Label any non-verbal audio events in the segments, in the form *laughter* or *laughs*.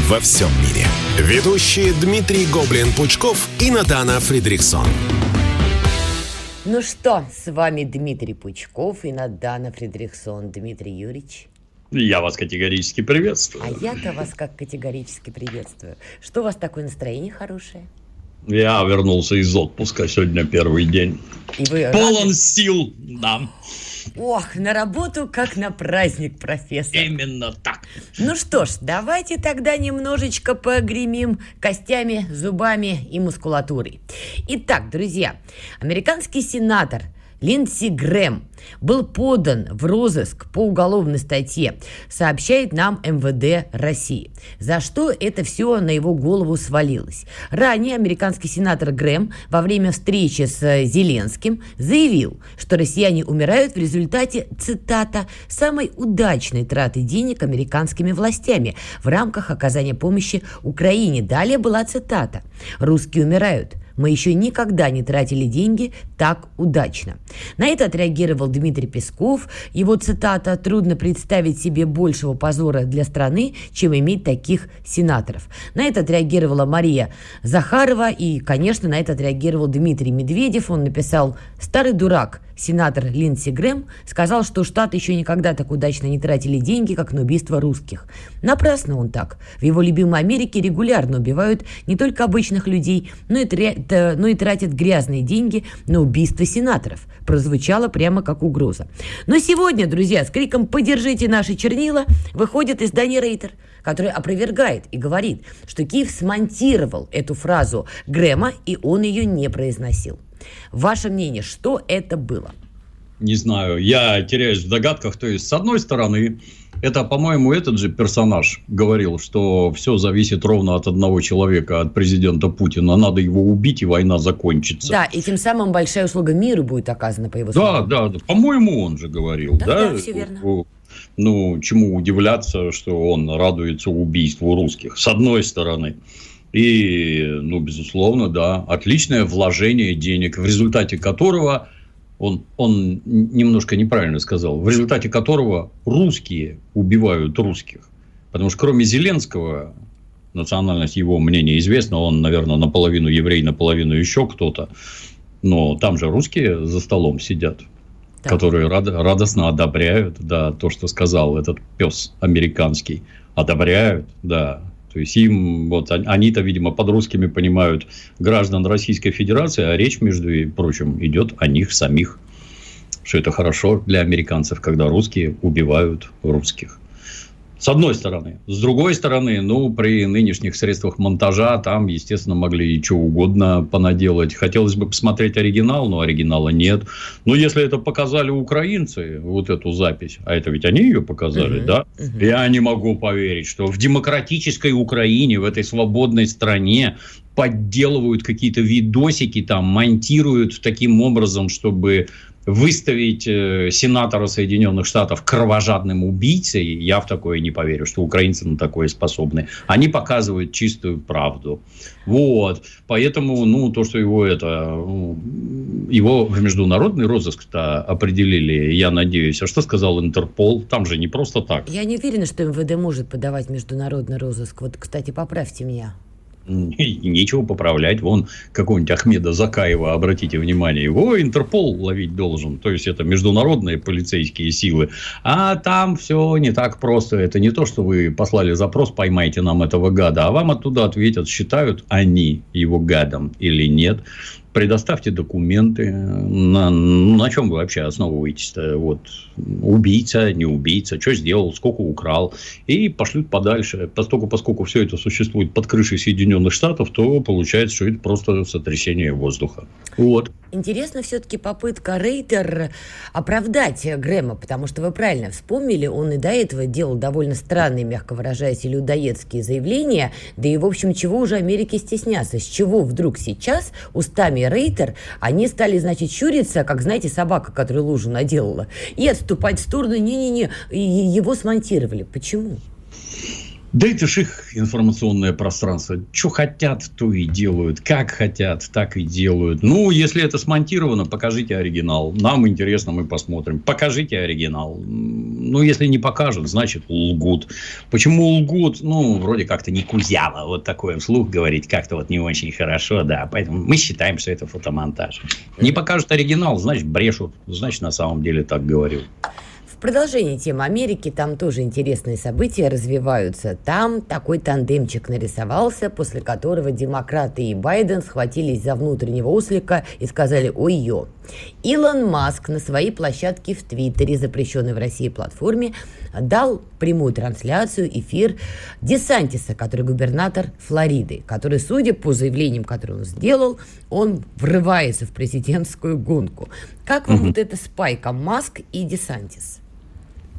во всем мире. Ведущие Дмитрий Гоблин-Пучков и Натана Фридриксон. Ну что, с вами Дмитрий Пучков и Надана Фридрихсон. Дмитрий Юрьевич. Я вас категорически приветствую. А я-то вас как категорически приветствую. Что у вас такое настроение хорошее? Я вернулся из отпуска, сегодня первый день. И вы Полон рады? сил, да. Ох, на работу как на праздник, профессор. Именно так. Ну что ж, давайте тогда немножечко погремим костями, зубами и мускулатурой. Итак, друзья, американский сенатор Линдси Грэм был подан в розыск по уголовной статье, сообщает нам МВД России. За что это все на его голову свалилось? Ранее американский сенатор Грэм во время встречи с Зеленским заявил, что россияне умирают в результате, цитата, «самой удачной траты денег американскими властями в рамках оказания помощи Украине». Далее была цитата «Русские умирают, мы еще никогда не тратили деньги так удачно. На это отреагировал Дмитрий Песков. Его цитата «Трудно представить себе большего позора для страны, чем иметь таких сенаторов». На это отреагировала Мария Захарова и, конечно, на это отреагировал Дмитрий Медведев. Он написал «Старый дурак, сенатор Линдси Грэм сказал, что Штаты еще никогда так удачно не тратили деньги, как на убийство русских. Напрасно он так. В его любимой Америке регулярно убивают не только обычных людей, но и, тря- но и тратят грязные деньги на убийство сенаторов. Прозвучало прямо как угроза. Но сегодня, друзья, с криком «Поддержите наши чернила» выходит издание «Рейтер», которое опровергает и говорит, что Киев смонтировал эту фразу Грэма, и он ее не произносил. Ваше мнение, что это было? Не знаю, я теряюсь в догадках. То есть, с одной стороны, это, по-моему, этот же персонаж говорил, что все зависит ровно от одного человека, от президента Путина. Надо его убить, и война закончится. Да, и тем самым большая услуга миру будет оказана по его Да, словам. да, да. По-моему, он же говорил, Да, да? да, всё верно. Ну, чему удивляться, что он радуется убийству русских, с одной стороны. И, ну, безусловно, да, отличное вложение денег, в результате которого он, он немножко неправильно сказал, в результате которого русские убивают русских. Потому что кроме Зеленского, национальность его мнения известна, он, наверное, наполовину еврей, наполовину еще кто-то. Но там же русские за столом сидят, Да. которые рад- радостно одобряют, да, то, что сказал этот пес американский. Одобряют, да. То есть им, вот он- они-то, видимо, под русскими понимают граждан Российской Федерации, а речь, между прочим, идет о них самих. Что это хорошо для американцев, когда русские убивают русских. С одной стороны. С другой стороны, ну, при нынешних средствах монтажа там, естественно, могли и что угодно понаделать. Хотелось бы посмотреть оригинал, но оригинала нет. Но если это показали украинцы, вот эту запись, а это ведь они ее показали, Мгм, да? мгм. Я не могу поверить, что в демократической Украине, в этой свободной стране подделывают какие-то видосики, там, монтируют таким образом, чтобы выставить э, сенатора Соединенных Штатов кровожадным убийцей, я в такое не поверю, что украинцы на такое способны. Они показывают чистую правду. Вот. Поэтому, ну, то, что его это, ну, его в международный розыск-то определили, я надеюсь. А что сказал Интерпол? Там же не просто так. Я не уверена, что МВД может подавать международный розыск. Вот, кстати, поправьте меня. *laughs* И Нечего поправлять. Вон какого-нибудь Ахмеда Закаева, обратите внимание, его Интерпол ловить должен. То есть, это международные полицейские силы. А там все не так просто. Это не то, что вы послали запрос, поймайте нам этого гада. А вам оттуда ответят, считают они его гадом или нет. Предоставьте документы. На, на чем вы вообще основываетесь-то? Вот. Убийца, не убийца, что сделал, сколько украл. И пошлют подальше. Поскольку, поскольку все это существует под крышей Соединенных Штатов, то получается, что это просто сотрясение воздуха. Вот. Интересна все-таки попытка Рейтер оправдать Грэма, потому что вы правильно вспомнили, он и до этого делал довольно странные, мягко выражаясь, людоедские заявления, да и, в общем, чего уже Америке стесняться, с чего вдруг сейчас устами Рейтер они стали, значит, щуриться, как, знаете, собака, которая лужу наделала, и отступать в сторону, не-не-не, его смонтировали. Почему? Да это ж их информационное пространство. Что хотят, то и делают. Как хотят, так и делают. Ну, если это смонтировано, покажите оригинал. Нам интересно, мы посмотрим. Покажите оригинал. Ну, если не покажут, значит лгут. Почему лгут? Ну, вроде как-то не кузяло. Вот такое вслух говорить как-то вот не очень хорошо, да. Поэтому мы считаем, что это фотомонтаж. Не покажут оригинал, значит брешут. Значит, на самом деле так говорил продолжение темы Америки, там тоже интересные события развиваются. Там такой тандемчик нарисовался, после которого демократы и Байден схватились за внутреннего ослика и сказали «Ой-ё». Илон Маск на своей площадке в Твиттере, запрещенной в России платформе, дал прямую трансляцию, эфир Десантиса, который губернатор Флориды, который, судя по заявлениям, которые он сделал, он врывается в президентскую гонку. Как вам угу. вот это спайка Маск и Десантис?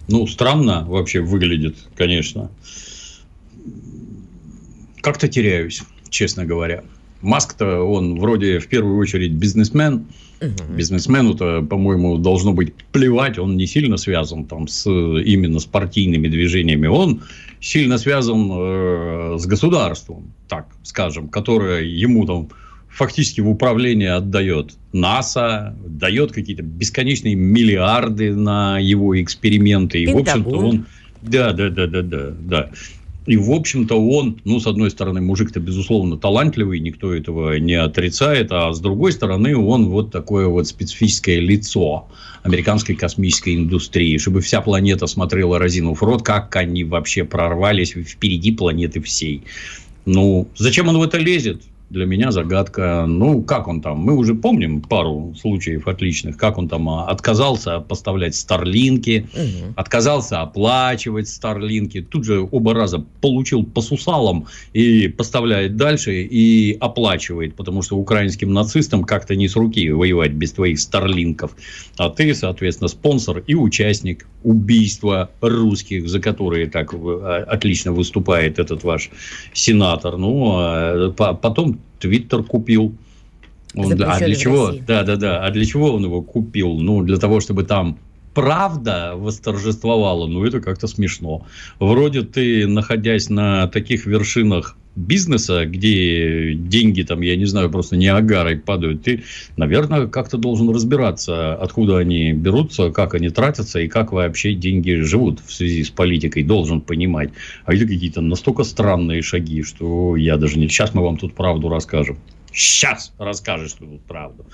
Ну, странно вообще выглядит, конечно. Как-то теряюсь, честно говоря. Маск-то, он вроде в первую очередь бизнесмен. Угу. Бизнесмену-то, по-моему, должно быть плевать. Он не сильно связан там с именно с партийными движениями. Он сильно связан э, с государством, так скажем, которое ему там фактически в управление отдает НАСА, дает какие-то бесконечные миллиарды на его эксперименты. И, в общем-то, он... Да, да, да, да, да, да. И, в общем-то, он, ну, с одной стороны, мужик-то, безусловно, талантливый, никто этого не отрицает, а с другой стороны, он вот такое вот специфическое лицо американской космической индустрии, чтобы вся планета смотрела разину в рот, как они вообще прорвались впереди планеты всей. Ну, зачем он в это лезет? Для меня загадка. Ну, как он там? Мы уже помним пару случаев отличных, как он там а, отказался поставлять старлинки, угу. отказался оплачивать старлинки. Тут же оба раза получил по сусалам и поставляет дальше и оплачивает, потому что украинским нацистам как-то не с руки воевать без твоих старлинков. А ты, соответственно, спонсор и участник убийства русских, за которые так а, отлично выступает этот ваш сенатор. Ну, а потом Твиттер купил. Он, а для чего? Да, да, да. А для чего он его купил? Ну, для того, чтобы там правда восторжествовала, ну, это как-то смешно. Вроде ты, находясь на таких вершинах бизнеса, где деньги там, я не знаю, просто не агарой падают, ты, наверное, как-то должен разбираться, откуда они берутся, как они тратятся и как вообще деньги живут в связи с политикой, должен понимать. А это какие-то настолько странные шаги, что я даже не... Сейчас мы вам тут правду расскажем. Сейчас расскажешь тут правду.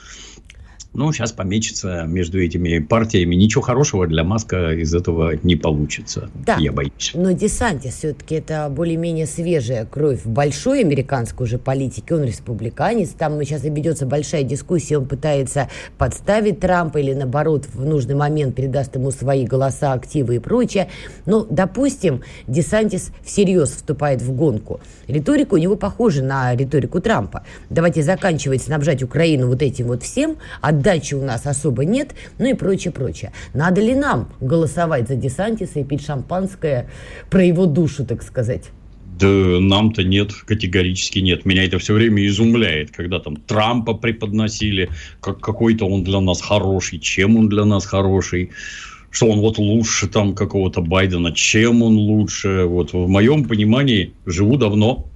Ну, сейчас помечется между этими партиями. Ничего хорошего для Маска из этого не получится, да, я боюсь. Но Десантис все-таки это более-менее свежая кровь в большой американской уже политике. Он республиканец. Там сейчас и ведется большая дискуссия. Он пытается подставить Трампа или, наоборот, в нужный момент передаст ему свои голоса, активы и прочее. Но, допустим, Десантис всерьез вступает в гонку. Риторика у него похожа на риторику Трампа. Давайте заканчивать снабжать Украину вот этим вот всем, а отдачи у нас особо нет, ну и прочее, прочее. Надо ли нам голосовать за Десантиса и пить шампанское про его душу, так сказать? Да нам-то нет, категорически нет. Меня это все время изумляет, когда там Трампа преподносили, как какой-то он для нас хороший, чем он для нас хороший что он вот лучше там какого-то Байдена, чем он лучше. Вот в моем понимании живу давно,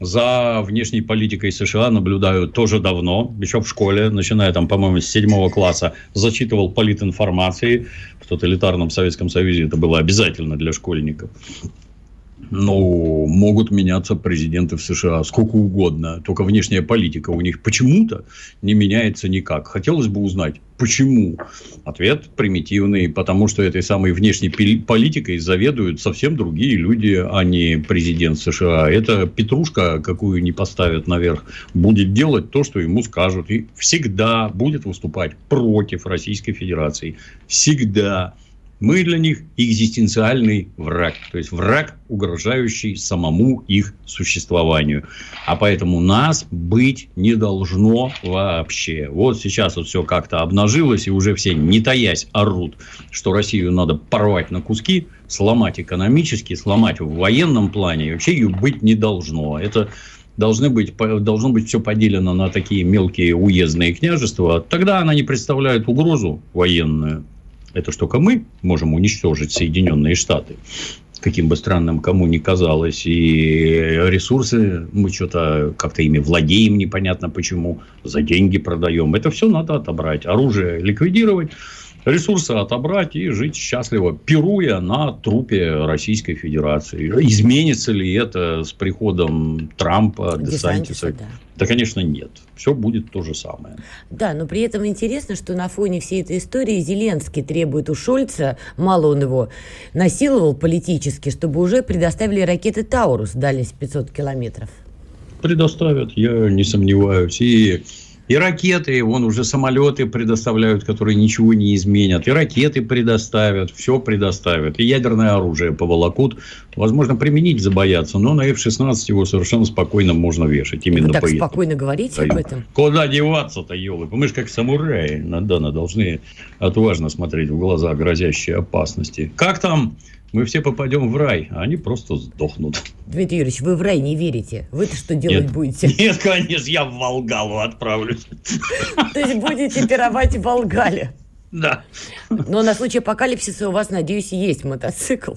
за внешней политикой США наблюдаю тоже давно, еще в школе, начиная там, по-моему, с седьмого класса, зачитывал политинформации. В тоталитарном Советском Союзе это было обязательно для школьников. Ну, могут меняться президенты в США сколько угодно, только внешняя политика у них почему-то не меняется никак. Хотелось бы узнать, почему? Ответ примитивный, потому что этой самой внешней политикой заведуют совсем другие люди, а не президент США. Это петрушка, какую не поставят наверх, будет делать то, что ему скажут. И всегда будет выступать против Российской Федерации. Всегда Мы для них экзистенциальный враг, то есть враг, угрожающий самому их существованию. А поэтому нас быть не должно вообще. Вот сейчас вот все как-то обнажилось, и уже все, не таясь, орут, что Россию надо порвать на куски, сломать экономически, сломать в военном плане, и вообще ее быть не должно. Это должны быть, должно быть все поделено на такие мелкие уездные княжества, тогда она не представляет угрозу военную. Это что только мы можем уничтожить Соединенные Штаты каким бы странным кому ни казалось, и ресурсы мы что-то как-то ими владеем, непонятно почему, за деньги продаем. Это все надо отобрать, оружие ликвидировать, ресурсы отобрать и жить счастливо, пируя на трупе Российской Федерации. Изменится ли это с приходом Трампа, Десантиса? Да. да, конечно, нет. Все будет то же самое. Да, но при этом интересно, что на фоне всей этой истории Зеленский требует у Шольца, мало он его насиловал политически, чтобы уже предоставили ракеты «Таурус» дальность 500 километров. Предоставят, я не сомневаюсь. И и ракеты, вон уже самолеты предоставляют, которые ничего не изменят. И ракеты предоставят, все предоставят. И ядерное оружие поволокут. Возможно, применить забояться, но на F-16 его совершенно спокойно можно вешать. Именно Вы так поэтому. спокойно говорите об этом? Куда деваться-то, елы? Мы же как самураи, да, должны отважно смотреть в глаза грозящие опасности. Как там мы все попадем в рай, а они просто сдохнут. Дмитрий Юрьевич, вы в рай не верите. Вы-то что делать нет, будете? Нет, конечно, я в Волгалу отправлюсь. То есть будете пировать в Волгале? Да. Но на случай апокалипсиса у вас, надеюсь, есть мотоцикл.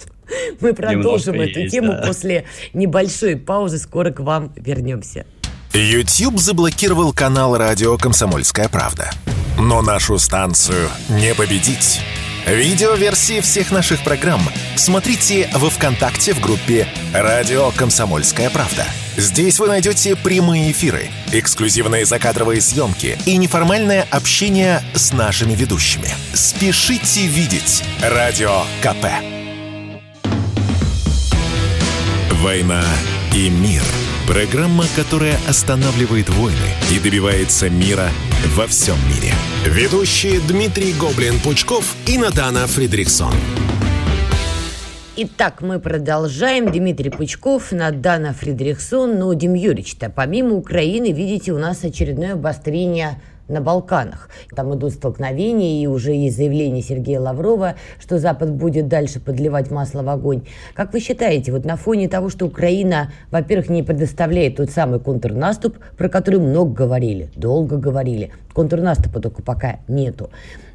Мы продолжим Немножко эту есть, тему да. после небольшой паузы. Скоро к вам вернемся. YouTube заблокировал канал радио «Комсомольская правда». Но нашу станцию не победить. Видеоверсии всех наших программ смотрите во ВКонтакте в группе «Радио Комсомольская правда». Здесь вы найдете прямые эфиры, эксклюзивные закадровые съемки и неформальное общение с нашими ведущими. Спешите видеть «Радио КП». «Война и мир» – программа, которая останавливает войны и добивается мира во всем мире. Ведущие Дмитрий Гоблин-Пучков и Надана Фридриксон. Итак, мы продолжаем. Дмитрий Пучков, Надана Фридрихсон. Ну, Дим Юрьевич-то, помимо Украины, видите, у нас очередное обострение на Балканах. Там идут столкновения, и уже есть заявление Сергея Лаврова, что Запад будет дальше подливать масло в огонь. Как вы считаете, вот на фоне того, что Украина, во-первых, не предоставляет тот самый контрнаступ, про который много говорили, долго говорили, контрнаступа только пока нету,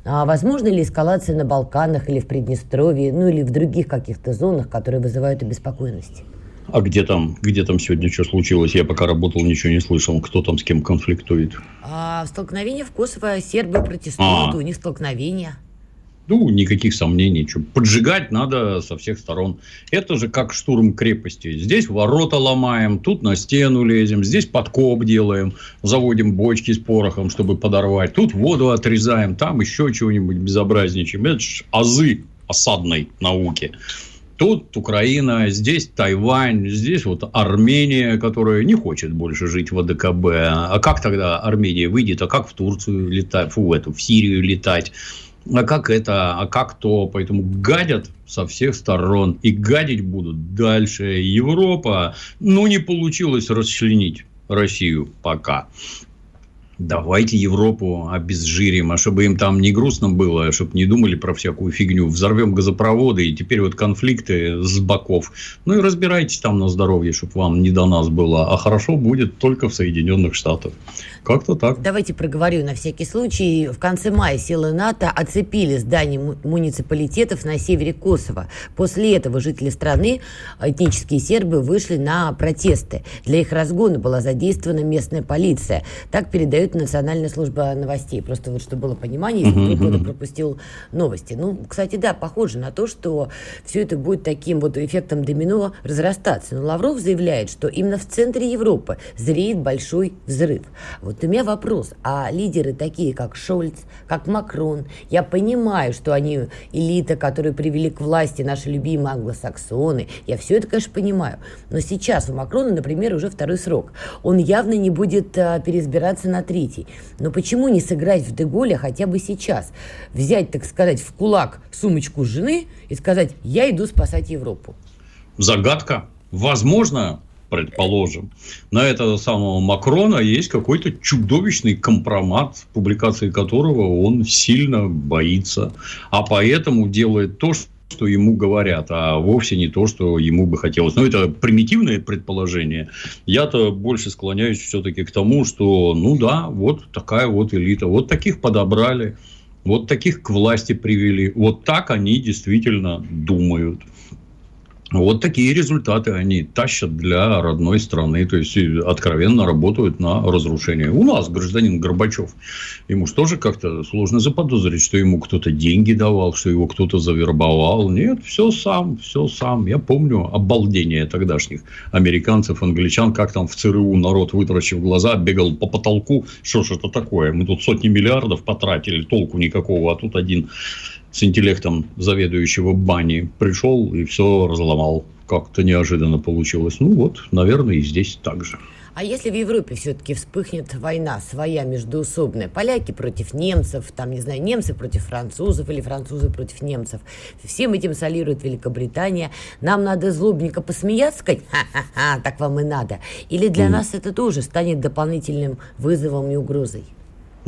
а возможно ли эскалация на Балканах или в Приднестровье, ну или в других каких-то зонах, которые вызывают обеспокоенность? А где там, где там сегодня что случилось? Я пока работал, ничего не слышал. Кто там с кем конфликтует? А, столкновение в Косово. Сербы протестуют, а. у них столкновения. Ну, никаких сомнений. Что, поджигать надо со всех сторон. Это же как штурм крепости. Здесь ворота ломаем, тут на стену лезем, здесь подкоп делаем, заводим бочки с порохом, чтобы подорвать. Тут воду отрезаем, там еще чего-нибудь безобразничаем. Это же азы осадной науки. Тут Украина, здесь Тайвань, здесь вот Армения, которая не хочет больше жить в АДКБ. А как тогда Армения выйдет? А как в Турцию летать? Фу, эту, в Сирию летать? А как это? А как то? Поэтому гадят со всех сторон. И гадить будут дальше. Европа, ну, не получилось расчленить Россию пока давайте Европу обезжирим, а чтобы им там не грустно было, а чтобы не думали про всякую фигню, взорвем газопроводы, и теперь вот конфликты с боков. Ну и разбирайтесь там на здоровье, чтобы вам не до нас было, а хорошо будет только в Соединенных Штатах. Как-то так. Давайте проговорю на всякий случай. В конце мая силы НАТО оцепили здания муниципалитетов на севере Косово. После этого жители страны, этнические сербы, вышли на протесты. Для их разгона была задействована местная полиция. Так передает Национальная служба новостей. Просто вот чтобы было понимание, если кто-то пропустил новости. Ну, кстати, да, похоже на то, что все это будет таким вот эффектом домино разрастаться. Но Лавров заявляет, что именно в центре Европы зреет большой взрыв. Вот вот у меня вопрос, а лидеры такие, как Шольц, как Макрон, я понимаю, что они элита, которую привели к власти наши любимые англосаксоны, я все это, конечно, понимаю, но сейчас у Макрона, например, уже второй срок, он явно не будет а, переизбираться на III. Но почему не сыграть в Деголя хотя бы сейчас? Взять, так сказать, в кулак сумочку жены и сказать, я иду спасать Европу. Загадка. Возможно, предположим, на этого самого Макрона есть какой-то чудовищный компромат, публикации которого он сильно боится, а поэтому делает то, что ему говорят, а вовсе не то, что ему бы хотелось. Но это примитивное предположение. Я-то больше склоняюсь все-таки к тому, что, ну да, вот такая вот элита, вот таких подобрали, вот таких к власти привели, вот так они действительно думают. Вот такие результаты они тащат для родной страны, то есть откровенно работают на разрушение. У нас гражданин Горбачев, ему же тоже как-то сложно заподозрить, что ему кто-то деньги давал, что его кто-то завербовал. Нет, все сам, все сам. Я помню обалдение тогдашних американцев, англичан, как там в ЦРУ народ, вытаращив глаза, бегал по потолку. Что ж это такое? Мы тут сотни миллиардов потратили, толку никакого, а тут один с интеллектом заведующего бани пришел и все разломал. Как-то неожиданно получилось. Ну вот, наверное, и здесь так же. А если в Европе все-таки вспыхнет война своя междуусобная, поляки против немцев, там, не знаю, немцы против французов или французы против немцев, всем этим солирует Великобритания, нам надо злобненько посмеяться, сказать, ха-ха-ха, так вам и надо. Или для mm. нас это тоже станет дополнительным вызовом и угрозой?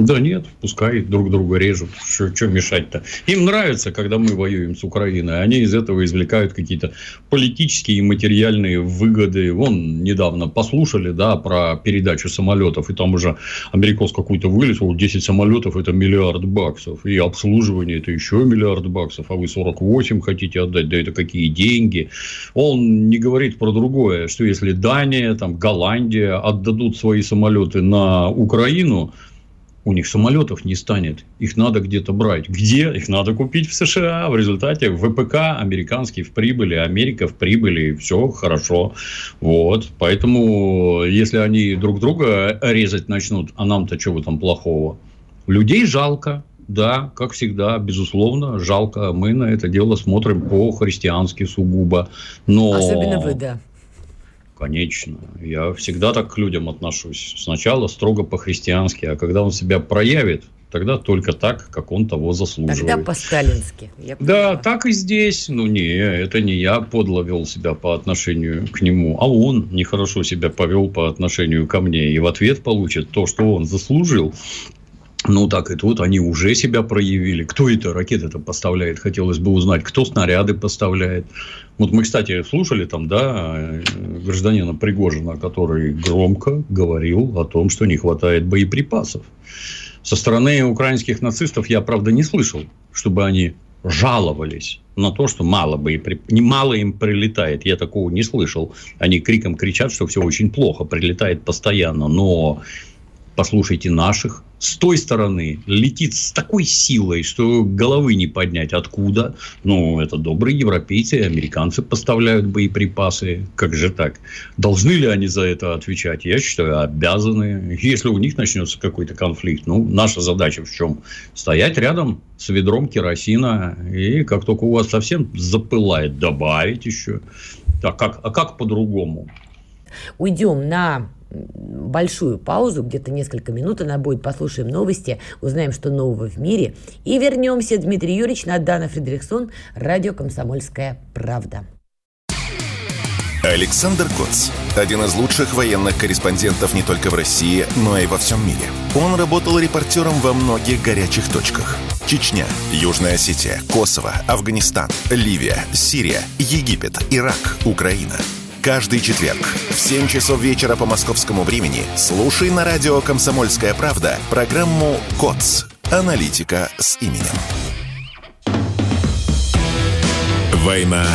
Да нет, пускай друг друга режут. Что, мешать-то? Им нравится, когда мы воюем с Украиной. Они из этого извлекают какие-то политические и материальные выгоды. Вон недавно послушали да, про передачу самолетов. И там уже америкос какой-то вылез. Вот 10 самолетов это миллиард баксов. И обслуживание это еще миллиард баксов. А вы 48 хотите отдать. Да это какие деньги. Он не говорит про другое. Что если Дания, там, Голландия отдадут свои самолеты на Украину, у них самолетов не станет. Их надо где-то брать. Где? Их надо купить в США. В результате ВПК американский в прибыли, Америка в прибыли. Все хорошо. Вот. Поэтому, если они друг друга резать начнут, а нам-то чего там плохого? Людей жалко. Да, как всегда, безусловно, жалко. Мы на это дело смотрим по-христиански сугубо. Но... Особенно вы, да. Конечно. Я всегда так к людям отношусь. Сначала строго по-христиански, а когда он себя проявит, тогда только так, как он того заслуживает. Тогда по-сталински. Да, так и здесь. Ну, не, это не я подло вел себя по отношению к нему, а он нехорошо себя повел по отношению ко мне. И в ответ получит то, что он заслужил. Ну, так и тут они уже себя проявили. Кто это ракеты-то поставляет? Хотелось бы узнать, кто снаряды поставляет. Вот мы, кстати, слушали там, да, гражданина Пригожина, который громко говорил о том, что не хватает боеприпасов. Со стороны украинских нацистов я, правда, не слышал, чтобы они жаловались на то, что мало, боеприп... не мало им прилетает. Я такого не слышал. Они криком кричат, что все очень плохо, прилетает постоянно. Но послушайте наших, с той стороны летит с такой силой, что головы не поднять. Откуда? Ну, это добрые европейцы американцы поставляют боеприпасы. Как же так? Должны ли они за это отвечать? Я считаю, обязаны. Если у них начнется какой-то конфликт, ну, наша задача в чем? Стоять рядом с ведром керосина, и как только у вас совсем запылает, добавить еще. А как, а как по-другому? Уйдем на большую паузу, где-то несколько минут она будет, послушаем новости, узнаем, что нового в мире, и вернемся. Дмитрий Юрьевич, Надана Фредериксон, радио «Комсомольская правда». Александр Коц. Один из лучших военных корреспондентов не только в России, но и во всем мире. Он работал репортером во многих горячих точках. Чечня, Южная Осетия, Косово, Афганистан, Ливия, Сирия, Египет, Ирак, Украина – Каждый четверг в 7 часов вечера по московскому времени слушай на радио «Комсомольская правда» программу «КОЦ. Аналитика с именем». «Война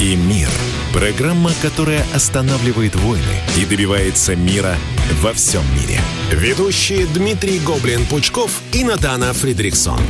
и мир» – программа, которая останавливает войны и добивается мира во всем мире. Ведущие Дмитрий Гоблин-Пучков и Натана Фридриксон.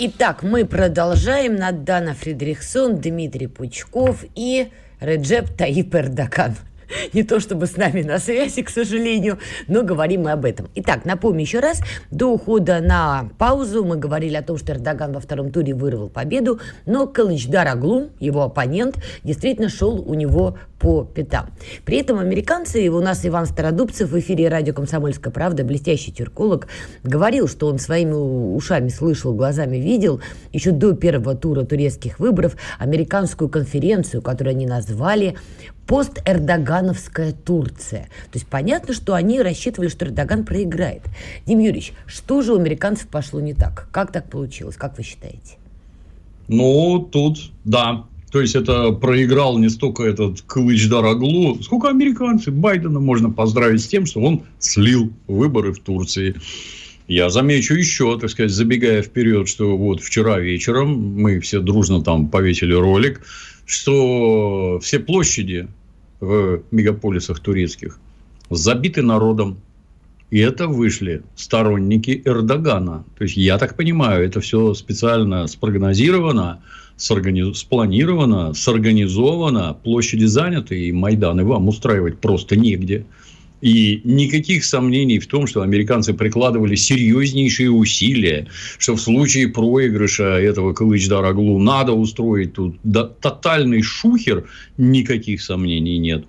Итак, мы продолжаем. Надана Фридрихсон, Дмитрий Пучков и Реджеп Таипер Дакан. *laughs* Не то чтобы с нами на связи, к сожалению, но говорим мы об этом. Итак, напомню еще раз, до ухода на паузу мы говорили о том, что Эрдоган во втором туре вырвал победу, но Калычдар Аглум, его оппонент, действительно шел у него по пятам. При этом американцы, и у нас Иван Стародубцев в эфире радио «Комсомольская правда», блестящий тюрколог, говорил, что он своими ушами слышал, глазами видел еще до первого тура турецких выборов американскую конференцию, которую они назвали пост-эрдогановская Турция. То есть понятно, что они рассчитывали, что Эрдоган проиграет. Дим Юрьевич, что же у американцев пошло не так? Как так получилось? Как вы считаете? Ну, тут, да, то есть это проиграл не столько этот Кылыч Дараглу, сколько американцы. Байдена можно поздравить с тем, что он слил выборы в Турции. Я замечу еще, так сказать, забегая вперед, что вот вчера вечером мы все дружно там повесили ролик, что все площади в мегаполисах турецких забиты народом. И это вышли сторонники Эрдогана. То есть, я так понимаю, это все специально спрогнозировано, соргани... спланировано, сорганизовано, площади заняты, и Майданы вам устраивать просто негде. И никаких сомнений в том, что американцы прикладывали серьезнейшие усилия, что в случае проигрыша этого Кылыч-Дараглу надо устроить тут тотальный шухер, никаких сомнений нет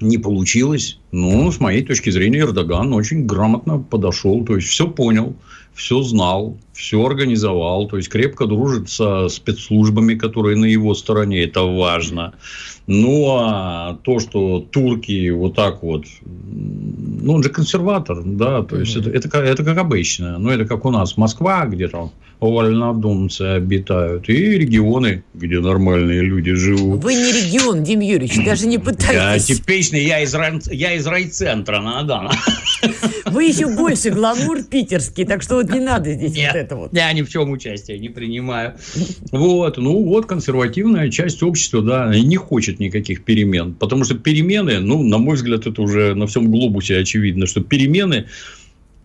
не получилось. Ну, с моей точки зрения, Эрдоган очень грамотно подошел, то есть все понял, все знал, все организовал, то есть крепко дружит со спецслужбами, которые на его стороне, это важно. Ну, а то, что турки вот так вот, ну, он же консерватор, да, то есть mm-hmm. это, это, это как обычно, ну, это как у нас Москва, где там вольнодумцы обитают, и регионы, где нормальные люди живут. Вы не регион, Дим Юрьевич, даже не пытайтесь. Я типичный, я из, я из райцентра, да. Вы еще больше гламур питерский, так что вот не надо здесь Нет, вот это вот. Я ни в чем участия не принимаю. Вот, ну вот консервативная часть общества, да, не хочет никаких перемен, потому что перемены, ну, на мой взгляд, это уже на всем глобусе очевидно, что перемены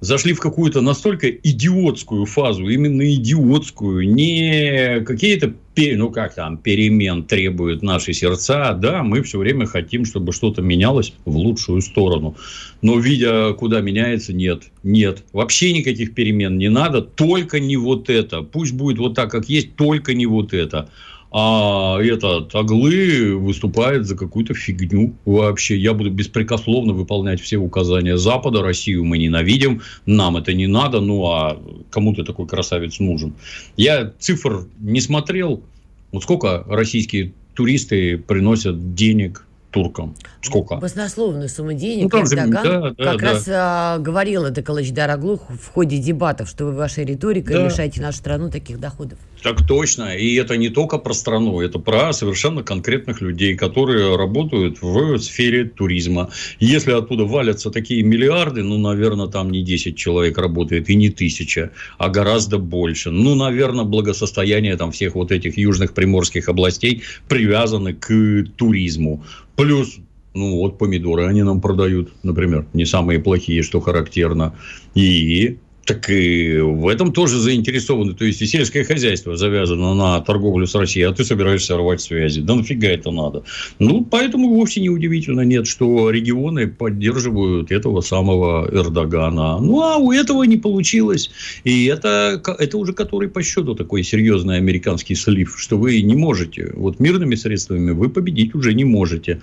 зашли в какую-то настолько идиотскую фазу, именно идиотскую, не какие-то, ну как там, перемен требуют наши сердца, да, мы все время хотим, чтобы что-то менялось в лучшую сторону, но видя, куда меняется, нет, нет, вообще никаких перемен не надо, только не вот это, пусть будет вот так, как есть, только не вот это а этот Аглы выступает за какую-то фигню вообще. Я буду беспрекословно выполнять все указания Запада, Россию мы ненавидим, нам это не надо, ну а кому ты такой красавец нужен? Я цифр не смотрел, вот сколько российские туристы приносят денег туркам. Сколько? Баснословную сумму денег. Ну, там же, Эрдоган да, да, как да. раз а, говорил это Калачдар Оглух в ходе дебатов, что вы вашей риторикой да. лишаете нашу страну таких доходов. Так точно. И это не только про страну, это про совершенно конкретных людей, которые работают в сфере туризма. Если оттуда валятся такие миллиарды, ну, наверное, там не 10 человек работает и не тысяча, а гораздо больше. Ну, наверное, благосостояние там всех вот этих южных приморских областей привязаны к туризму. Плюс ну вот помидоры они нам продают, например, не самые плохие, что характерно. И так и в этом тоже заинтересованы. То есть, и сельское хозяйство завязано на торговлю с Россией, а ты собираешься рвать связи. Да нафига это надо? Ну, поэтому вовсе не удивительно нет, что регионы поддерживают этого самого Эрдогана. Ну, а у этого не получилось. И это, это уже который по счету такой серьезный американский слив, что вы не можете. Вот мирными средствами вы победить уже не можете.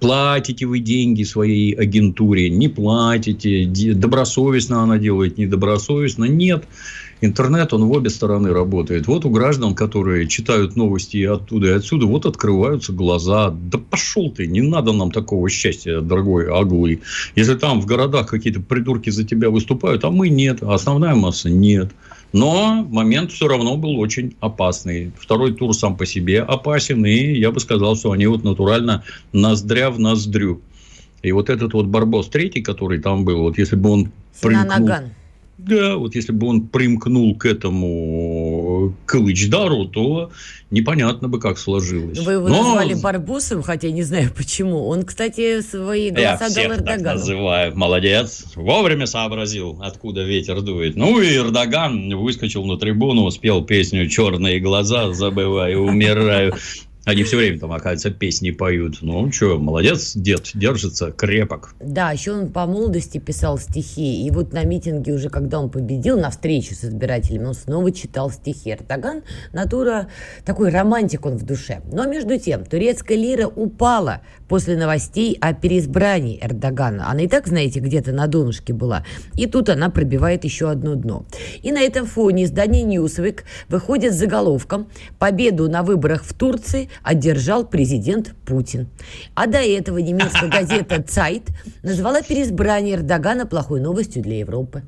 Платите вы деньги своей агентуре, не платите, добросовестно она делает, недобросовестно. Нет. Интернет, он в обе стороны работает. Вот у граждан, которые читают новости оттуда, и отсюда, вот открываются глаза. Да пошел ты, не надо нам такого счастья, дорогой Аглы. Если там в городах какие-то придурки за тебя выступают, а мы нет, а основная масса нет. Но момент все равно был очень опасный. Второй тур сам по себе опасен. И я бы сказал, что они вот натурально ноздря в ноздрю. И вот этот вот Барбос третий, который там был, вот если бы он... Примкнул, да, вот если бы он примкнул к этому Кылычдару, то непонятно бы, как сложилось. Вы его Но... назвали Барбосом, хотя не знаю почему. Он, кстати, свои голоса Я всех так называю. Молодец. Вовремя сообразил, откуда ветер дует. Ну и Эрдоган выскочил на трибуну, спел песню «Черные глаза, забываю, умираю». Они все время там, оказывается, песни поют. Ну, что, молодец, дед, держится крепок. Да, еще он по молодости писал стихи. И вот на митинге уже, когда он победил, на встрече с избирателями, он снова читал стихи. Эрдоган, натура, такой романтик он в душе. Но между тем, турецкая лира упала после новостей о переизбрании Эрдогана. Она и так, знаете, где-то на донышке была. И тут она пробивает еще одно дно. И на этом фоне издание «Newsweek» выходит с заголовком «Победу на выборах в Турции одержал президент Путин». А до этого *laughs* немецкая газета «Zeit» назвала переизбрание Эрдогана плохой новостью для Европы.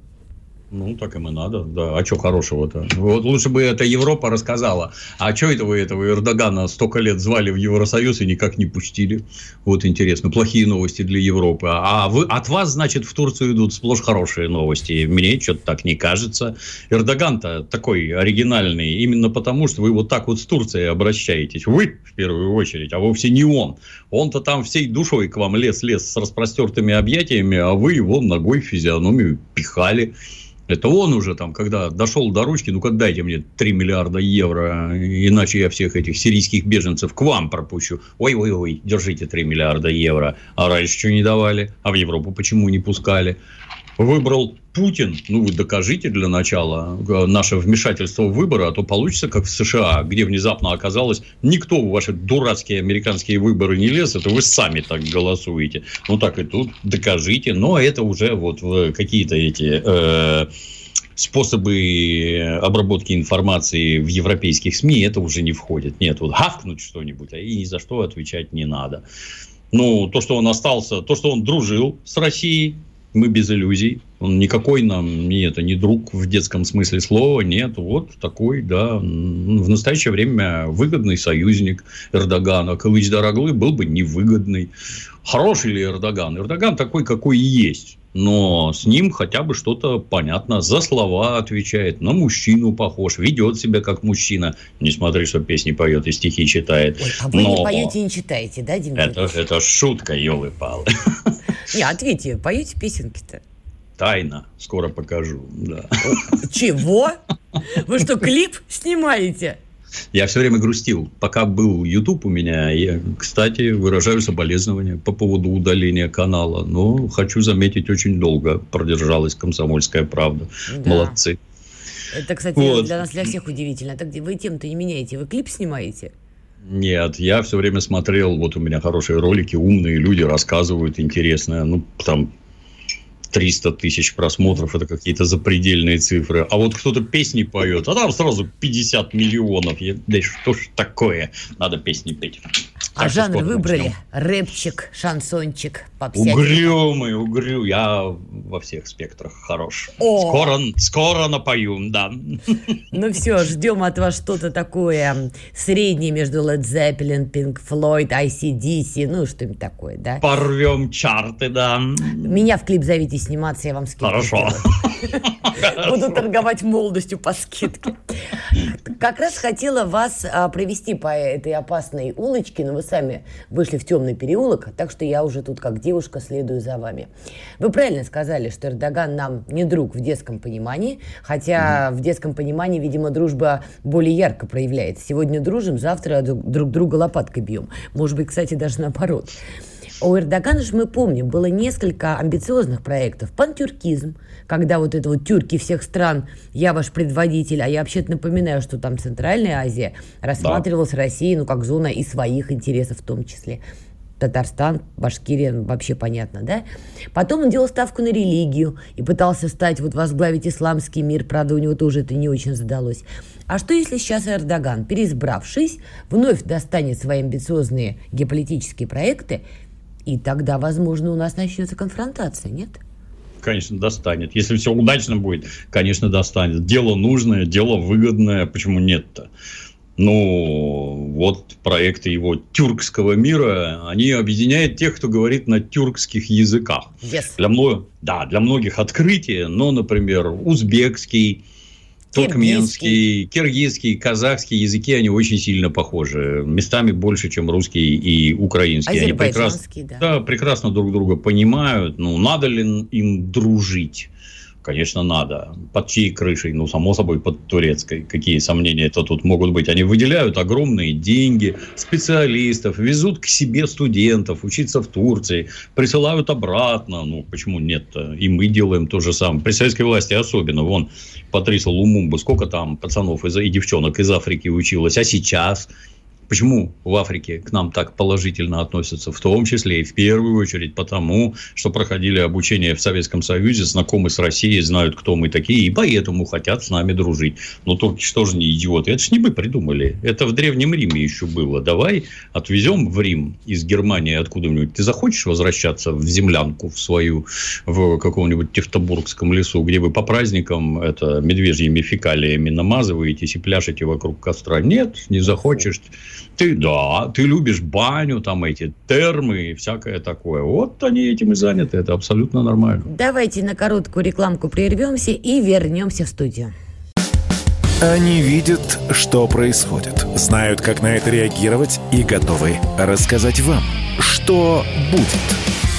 Ну, так им и надо, да. А что хорошего-то? Вот лучше бы это Европа рассказала. А что это вы этого Эрдогана столько лет звали в Евросоюз и никак не пустили? Вот интересно. Плохие новости для Европы. А вы, от вас, значит, в Турцию идут сплошь хорошие новости. Мне что-то так не кажется. Эрдоган-то такой оригинальный именно потому, что вы вот так вот с Турцией обращаетесь. Вы, в первую очередь, а вовсе не он. Он-то там всей душой к вам лез-лез с распростертыми объятиями, а вы его ногой физиономию пихали. Это он уже там, когда дошел до ручки, ну-ка дайте мне 3 миллиарда евро, иначе я всех этих сирийских беженцев к вам пропущу. Ой-ой-ой, держите 3 миллиарда евро. А раньше что не давали? А в Европу почему не пускали? выбрал Путин, ну вы докажите для начала э, наше вмешательство в выборы, а то получится как в США, где внезапно оказалось, никто в ваши дурацкие американские выборы не лез, это вы сами так голосуете. Ну так и тут докажите, но это уже вот какие-то эти... Э, способы обработки информации в европейских СМИ это уже не входит. Нет, вот гавкнуть что-нибудь, а и ни за что отвечать не надо. Ну, то, что он остался, то, что он дружил с Россией, мы без иллюзий. Он никакой нам не это не друг в детском смысле слова, нет. Вот такой, да, в настоящее время выгодный союзник Эрдогана. Кылыч Дороглы был бы невыгодный. Хороший ли Эрдоган? Эрдоган такой, какой и есть. Но с ним хотя бы что-то понятно. За слова отвечает, на мужчину похож, ведет себя как мужчина. Не смотри, что песни поет и стихи читает. Ой, а вы Но... не поете и не читаете, да, Дим? Это, это шутка, елы-палы. *laughs* Не, ответьте, поете песенки-то? Тайна. Скоро покажу. Да. Чего? Вы что, клип снимаете? Я все время грустил. Пока был YouTube у меня, я, кстати, выражаю соболезнования по поводу удаления канала. Но хочу заметить, очень долго продержалась комсомольская правда. Да. Молодцы. Это, кстати, вот. для нас, для всех удивительно. Так вы тем-то не меняете, вы клип снимаете? Нет, я все время смотрел, вот у меня хорошие ролики, умные люди рассказывают интересное. Ну, там 300 тысяч просмотров, это какие-то запредельные цифры. А вот кто-то песни поет, а там сразу 50 миллионов. Я, да что ж такое? Надо песни петь. А так жанр выбрали? Рэпчик, шансончик, попсятик? Угрюмый, угрю. Я во всех спектрах хорош. О! Скоро, скоро напою, да. Ну все, ждем от вас что-то такое среднее между Led Zeppelin, Pink Floyd, ICDC, ну что-нибудь такое, да? Порвем чарты, да. Меня в клип зовите сниматься, я вам скидку Хорошо. Буду торговать молодостью по скидке. Как раз хотела вас а, провести по этой опасной улочке, но вы сами вышли в темный переулок, так что я уже тут как девушка следую за вами. Вы правильно сказали, что Эрдоган нам не друг в детском понимании, хотя в детском понимании, видимо, дружба более ярко проявляется. Сегодня дружим, завтра друг друга лопаткой бьем. Может быть, кстати, даже наоборот. У Эрдогана же мы помним, было несколько амбициозных проектов. Пантюркизм, когда вот это вот тюрки всех стран, я ваш предводитель, а я вообще-то напоминаю, что там Центральная Азия рассматривалась да. Россией, ну, как зона и своих интересов в том числе. Татарстан, Башкирия, ну, вообще понятно, да? Потом он делал ставку на религию и пытался стать, вот возглавить исламский мир, правда, у него тоже это не очень задалось. А что если сейчас Эрдоган, переизбравшись, вновь достанет свои амбициозные геополитические проекты и тогда, возможно, у нас начнется конфронтация, нет? Конечно, достанет. Если все удачно будет, конечно, достанет. Дело нужное, дело выгодное. Почему нет-то? Ну, вот проекты его тюркского мира, они объединяют тех, кто говорит на тюркских языках. Yes. Для, да, для многих открытие, но, например, узбекский, туркменский, киргизский, казахский языки, они очень сильно похожи. Местами больше, чем русский и украинский. Они прекрасно, да. Да, прекрасно друг друга понимают. Ну, надо ли им дружить? Конечно, надо. Под чьей крышей? Ну, само собой, под турецкой. Какие сомнения это тут могут быть? Они выделяют огромные деньги, специалистов, везут к себе студентов учиться в Турции, присылают обратно. Ну, почему нет-то? И мы делаем то же самое. При советской власти особенно. Вон, Патриса Лумумба, сколько там пацанов и девчонок из Африки училось. А сейчас Почему в Африке к нам так положительно относятся? В том числе и в первую очередь потому, что проходили обучение в Советском Союзе, знакомы с Россией, знают, кто мы такие, и поэтому хотят с нами дружить. Но турки что же не идиоты? Это ж не мы придумали. Это в Древнем Риме еще было. Давай отвезем в Рим из Германии откуда-нибудь. Ты захочешь возвращаться в землянку в свою, в каком-нибудь Тевтобургском лесу, где вы по праздникам это медвежьими фекалиями намазываетесь и пляшете вокруг костра? Нет, не захочешь. Ты, да, ты любишь баню, там эти термы и всякое такое. Вот они этим и заняты, это абсолютно нормально. Давайте на короткую рекламку прервемся и вернемся в студию. Они видят, что происходит, знают, как на это реагировать и готовы рассказать вам, что будет.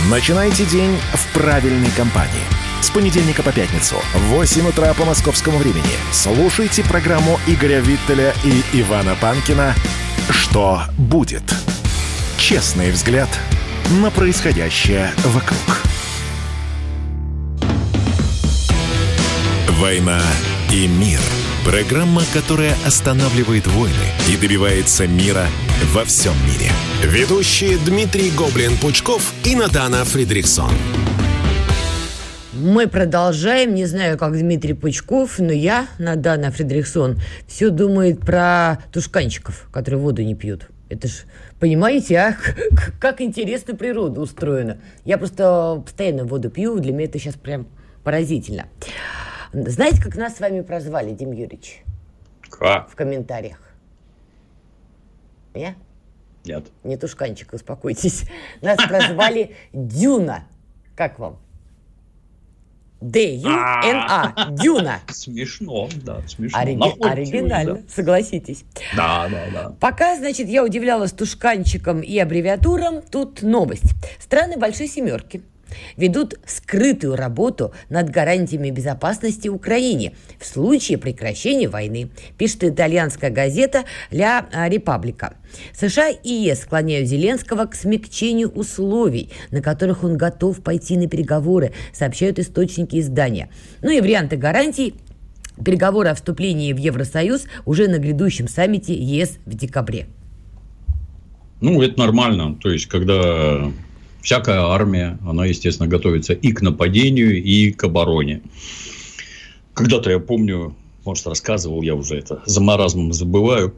Начинайте день в правильной компании. С понедельника по пятницу в 8 утра по московскому времени слушайте программу Игоря Виттеля и Ивана Панкина что будет? Честный взгляд на происходящее вокруг. «Война и мир» – программа, которая останавливает войны и добивается мира во всем мире. Ведущие Дмитрий Гоблин-Пучков и Надана Фридрихсон. Мы продолжаем. Не знаю, как Дмитрий Пучков, но я, Надана Фредриксон, все думает про тушканчиков, которые воду не пьют. Это ж, понимаете, а? Как интересно природа устроена. Я просто постоянно воду пью, для меня это сейчас прям поразительно. Знаете, как нас с вами прозвали, Дим Юрьевич? Как? В комментариях. Я? Нет. Не тушканчик, успокойтесь. Нас прозвали *laughs* Дюна. Как вам? Д-Ю-Н-А. А. Дюна. Смешно, да, смешно. Ори- оригинально, да. согласитесь. Да, да, да. Пока, значит, я удивлялась тушканчиком и аббревиатурам, тут новость. Страны Большой Семерки ведут скрытую работу над гарантиями безопасности Украине в случае прекращения войны, пишет итальянская газета «Ля Репаблика». США и ЕС склоняют Зеленского к смягчению условий, на которых он готов пойти на переговоры, сообщают источники издания. Ну и варианты гарантий переговоры о вступлении в Евросоюз уже на грядущем саммите ЕС в декабре. Ну, это нормально. То есть, когда всякая армия, она, естественно, готовится и к нападению, и к обороне. Когда-то я помню, может, рассказывал я уже это, за маразмом забываю,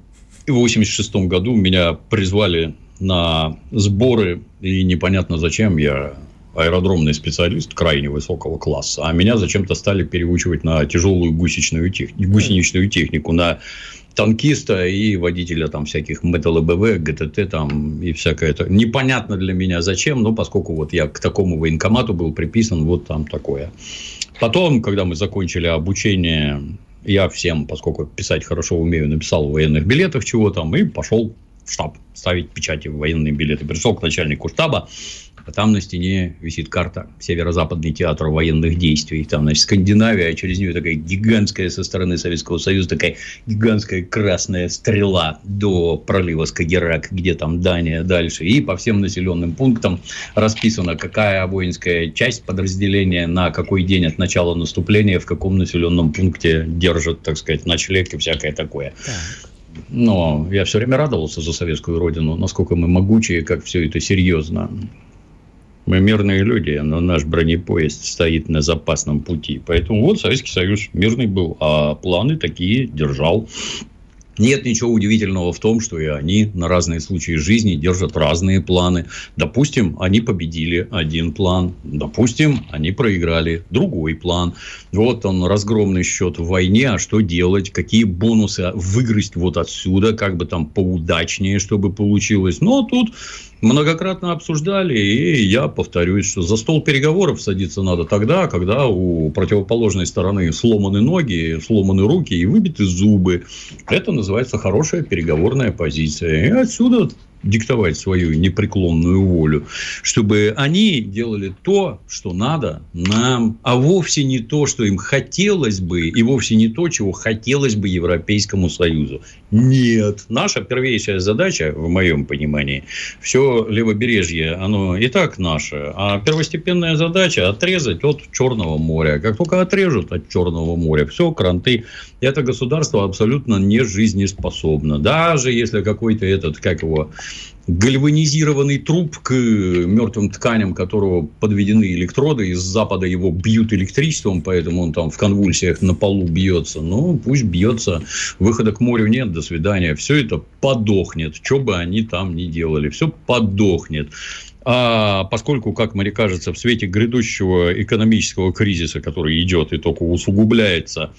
и в 86 году меня призвали на сборы, и непонятно зачем я аэродромный специалист крайне высокого класса, а меня зачем-то стали переучивать на тяжелую гусечную тех... гусеничную технику, на танкиста и водителя там всяких МТЛБВ, ГТТ там и всякое это. Непонятно для меня зачем, но поскольку вот я к такому военкомату был приписан, вот там такое. Потом, когда мы закончили обучение, я всем, поскольку писать хорошо умею, написал в военных билетах чего там и пошел в штаб ставить печати в военные билеты. Пришел к начальнику штаба, а там на стене висит карта Северо-Западный театр военных действий. Там, значит, Скандинавия, а через нее такая гигантская со стороны Советского Союза, такая гигантская красная стрела до пролива Скагерак, где там Дания дальше. И по всем населенным пунктам расписано, какая воинская часть подразделения на какой день от начала наступления в каком населенном пункте держит, так сказать, ночлег и всякое такое. Но я все время радовался за советскую родину, насколько мы могучие, как все это серьезно. Мы мирные люди, но наш бронепоезд стоит на запасном пути. Поэтому вот Советский Союз мирный был, а планы такие держал. Нет ничего удивительного в том, что и они на разные случаи жизни держат разные планы. Допустим, они победили один план. Допустим, они проиграли другой план. Вот он, разгромный счет в войне. А что делать? Какие бонусы выгрызть вот отсюда? Как бы там поудачнее, чтобы получилось. Но тут многократно обсуждали, и я повторюсь, что за стол переговоров садиться надо тогда, когда у противоположной стороны сломаны ноги, сломаны руки и выбиты зубы. Это называется хорошая переговорная позиция. И отсюда диктовать свою непреклонную волю, чтобы они делали то, что надо нам, а вовсе не то, что им хотелось бы, и вовсе не то, чего хотелось бы Европейскому Союзу. Нет. Наша первейшая задача, в моем понимании, все левобережье, оно и так наше, а первостепенная задача отрезать от Черного моря. Как только отрежут от Черного моря, все, кранты, это государство абсолютно не жизнеспособно. Даже если какой-то этот, как его, гальванизированный труп к мертвым тканям, которого подведены электроды, из запада его бьют электричеством, поэтому он там в конвульсиях на полу бьется. Ну, пусть бьется. Выхода к морю нет, до свидания. Все это подохнет, что бы они там ни делали. Все подохнет. А поскольку, как мне кажется, в свете грядущего экономического кризиса, который идет и только усугубляется,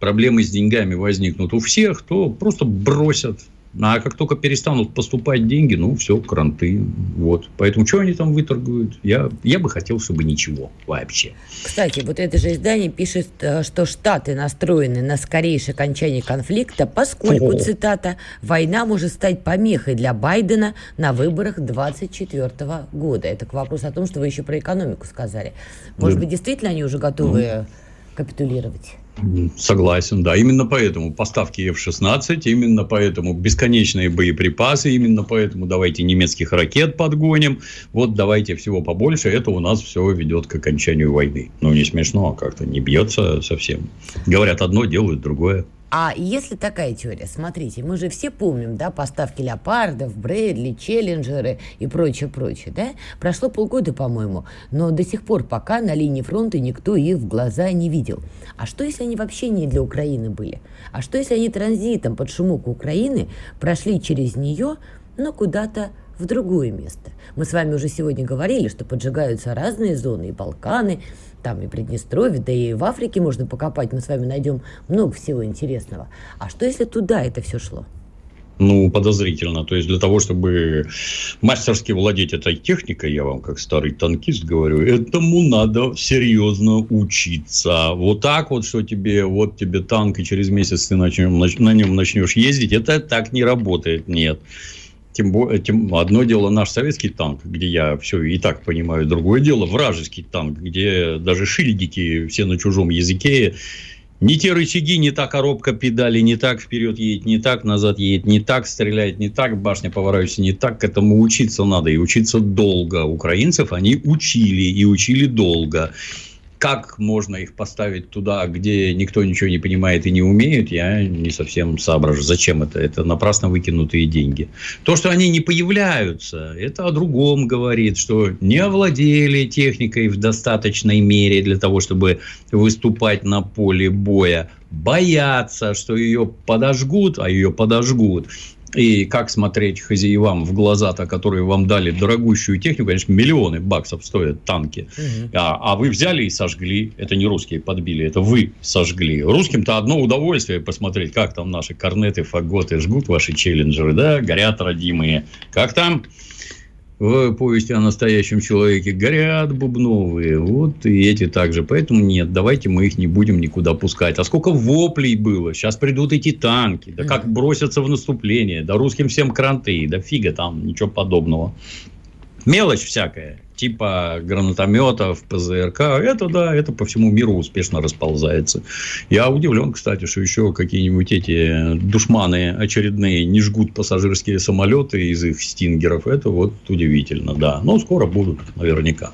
проблемы с деньгами возникнут у всех, то просто бросят а как только перестанут поступать деньги, ну, все, кранты. Вот. Поэтому, что они там выторгуют? Я, я бы хотел, чтобы ничего вообще. Кстати, вот это же издание пишет, э, что Штаты настроены на скорейшее окончание конфликта, поскольку, О. цитата, «война может стать помехой для Байдена на выборах 2024 года». Это к вопросу о том, что вы еще про экономику сказали. Может да. быть, действительно они уже готовы ну. капитулировать? Согласен, да. Именно поэтому поставки F-16, именно поэтому бесконечные боеприпасы, именно поэтому давайте немецких ракет подгоним, вот давайте всего побольше, это у нас все ведет к окончанию войны. Ну, не смешно, а как-то не бьется совсем. Говорят одно, делают другое. А если такая теория, смотрите, мы же все помним, да, поставки леопардов, Брэдли, Челленджеры и прочее, прочее, да? Прошло полгода, по-моему, но до сих пор пока на линии фронта никто их в глаза не видел. А что, если они вообще не для Украины были? А что, если они транзитом под шумок Украины прошли через нее, но куда-то в другое место. Мы с вами уже сегодня говорили, что поджигаются разные зоны, и Балканы, там и Приднестровье, да и в Африке можно покопать, мы с вами найдем много всего интересного. А что если туда это все шло? Ну, подозрительно. То есть, для того, чтобы мастерски владеть этой техникой, я вам как старый танкист говорю, этому надо серьезно учиться. Вот так вот, что тебе, вот тебе танк, и через месяц ты начнем, на нем начнешь ездить, это так не работает, нет. Тем более, тем, одно дело наш советский танк, где я все и так понимаю, другое дело вражеский танк, где даже шильдики все на чужом языке, не те рычаги, не та коробка педали, не так вперед едет, не так назад едет, не так стреляет, не так башня поворачивается, не так. К этому учиться надо и учиться долго. Украинцев они учили и учили долго как можно их поставить туда, где никто ничего не понимает и не умеет, я не совсем соображу. Зачем это? Это напрасно выкинутые деньги. То, что они не появляются, это о другом говорит, что не овладели техникой в достаточной мере для того, чтобы выступать на поле боя боятся, что ее подожгут, а ее подожгут. И как смотреть хозяевам в глаза-то, которые вам дали дорогущую технику, конечно, миллионы баксов стоят танки, угу. а, а вы взяли и сожгли. Это не русские подбили, это вы сожгли. Русским-то одно удовольствие посмотреть, как там наши корнеты, фаготы жгут ваши челленджеры, да, горят родимые. Как там? В повести о настоящем человеке горят бубновые, вот и эти также. Поэтому нет, давайте мы их не будем никуда пускать. А сколько воплей было, сейчас придут эти танки, да как бросятся в наступление, да русским всем кранты, да фига там, ничего подобного. Мелочь всякая типа гранатометов, ПЗРК, это да, это по всему миру успешно расползается. Я удивлен, кстати, что еще какие-нибудь эти душманы очередные не жгут пассажирские самолеты из их стингеров. Это вот удивительно, да. Но скоро будут, наверняка.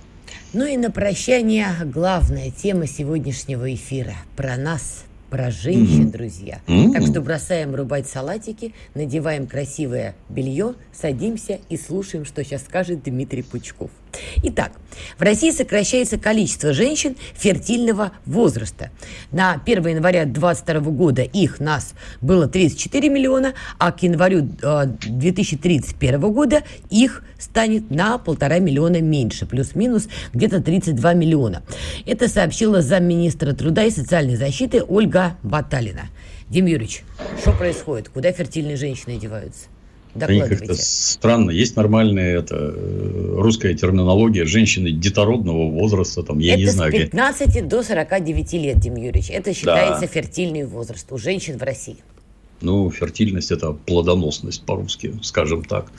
Ну и на прощание главная тема сегодняшнего эфира про нас, про женщин, mm-hmm. друзья. Mm-hmm. Так что бросаем рубать салатики, надеваем красивое белье, садимся и слушаем, что сейчас скажет Дмитрий Пучков. Итак, в России сокращается количество женщин фертильного возраста. На 1 января 2022 года их, нас, было 34 миллиона, а к январю 2031 э, года их станет на полтора миллиона меньше, плюс-минус где-то 32 миллиона. Это сообщила замминистра труда и социальной защиты Ольга Баталина. Дим Юрьевич, что происходит? Куда фертильные женщины одеваются? Они как-то странно. Есть нормальная это, э, русская терминология женщины детородного возраста. Там, я это не знаю, с 15 где... до 49 лет, Дим Юрьевич. Это считается да. фертильный возраст у женщин в России. Ну, фертильность – это плодоносность по-русски, скажем так.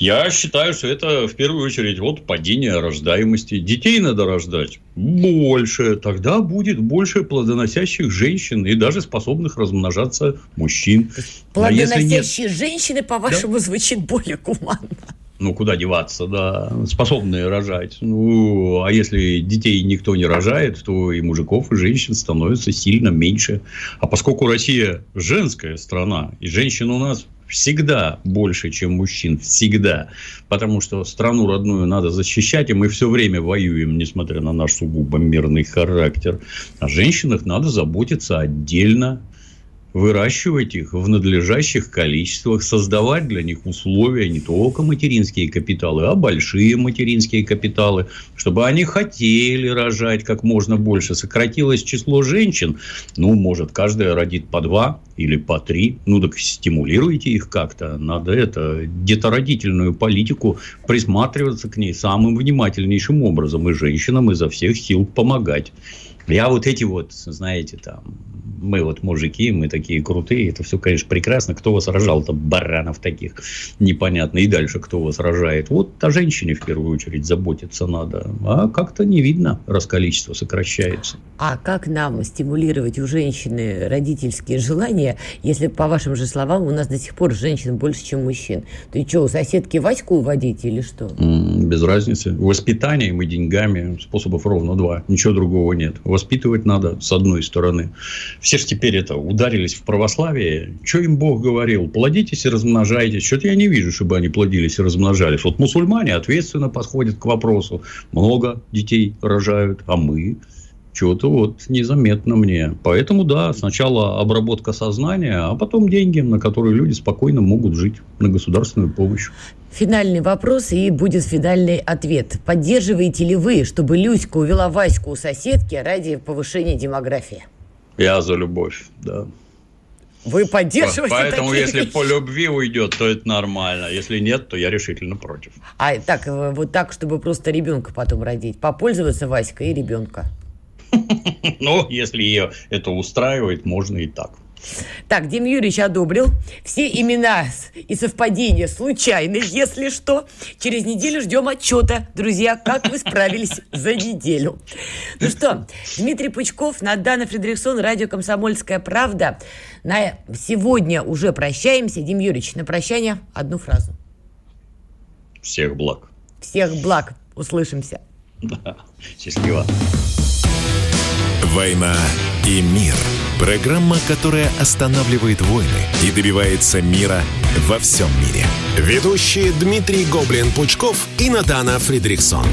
Я считаю, что это в первую очередь вот падение рождаемости. Детей надо рождать больше. Тогда будет больше плодоносящих женщин и даже способных размножаться мужчин. Плодоносящие нет... женщины, по-вашему, да? звучит более гуманно. Ну, куда деваться, да, способные рожать. Ну, а если детей никто не рожает, то и мужиков, и женщин становится сильно меньше. А поскольку Россия женская страна, и женщин у нас всегда больше, чем мужчин, всегда. Потому что страну родную надо защищать, и мы все время воюем, несмотря на наш сугубо мирный характер. О женщинах надо заботиться отдельно, выращивать их в надлежащих количествах, создавать для них условия не только материнские капиталы, а большие материнские капиталы, чтобы они хотели рожать как можно больше. Сократилось число женщин, ну, может, каждая родит по два или по три, ну, так стимулируйте их как-то. Надо это, детородительную политику, присматриваться к ней самым внимательнейшим образом и женщинам изо всех сил помогать. Я вот эти вот, знаете, там, мы вот мужики, мы такие крутые, это все, конечно, прекрасно. Кто вас рожал-то, баранов таких, непонятно. И дальше кто вас рожает. Вот о женщине в первую очередь заботиться надо. А как-то не видно, раз количество сокращается. А как нам стимулировать у женщины родительские желания, если, по вашим же словам, у нас до сих пор женщин больше, чем мужчин? Ты что, у соседки Ваську уводить или что? Без разницы. Воспитанием и деньгами способов ровно два. Ничего другого нет. Воспитывать надо с одной стороны все же теперь это ударились в православие. Что им Бог говорил? Плодитесь и размножайтесь. Что-то я не вижу, чтобы они плодились и размножались. Вот мусульмане ответственно подходят к вопросу. Много детей рожают, а мы что-то вот незаметно мне. Поэтому, да, сначала обработка сознания, а потом деньги, на которые люди спокойно могут жить на государственную помощь. Финальный вопрос и будет финальный ответ. Поддерживаете ли вы, чтобы Люська увела Ваську у соседки ради повышения демографии? Я за любовь, да. Вы поддерживаете Поэтому, такие если вещи? по любви уйдет, то это нормально. Если нет, то я решительно против. А так, э, вот так, чтобы просто ребенка потом родить. Попользоваться Васькой и ребенка. *laughs* Ну, если ее это устраивает, можно и так. Так, Дим Юрьевич одобрил. Все имена и совпадения случайны, если что. Через неделю ждем отчета, друзья, как вы справились за неделю. Ну что, Дмитрий Пучков, Надана Фредериксон, радио «Комсомольская правда». На сегодня уже прощаемся. Дим Юрьевич, на прощание одну фразу. Всех благ. Всех благ. Услышимся. *laughs* Да. Счастливо. «Война и мир» – программа, которая останавливает войны и добивается мира во всем мире. Ведущие Дмитрий Гоблин-Пучков и Натана Фридрихсон.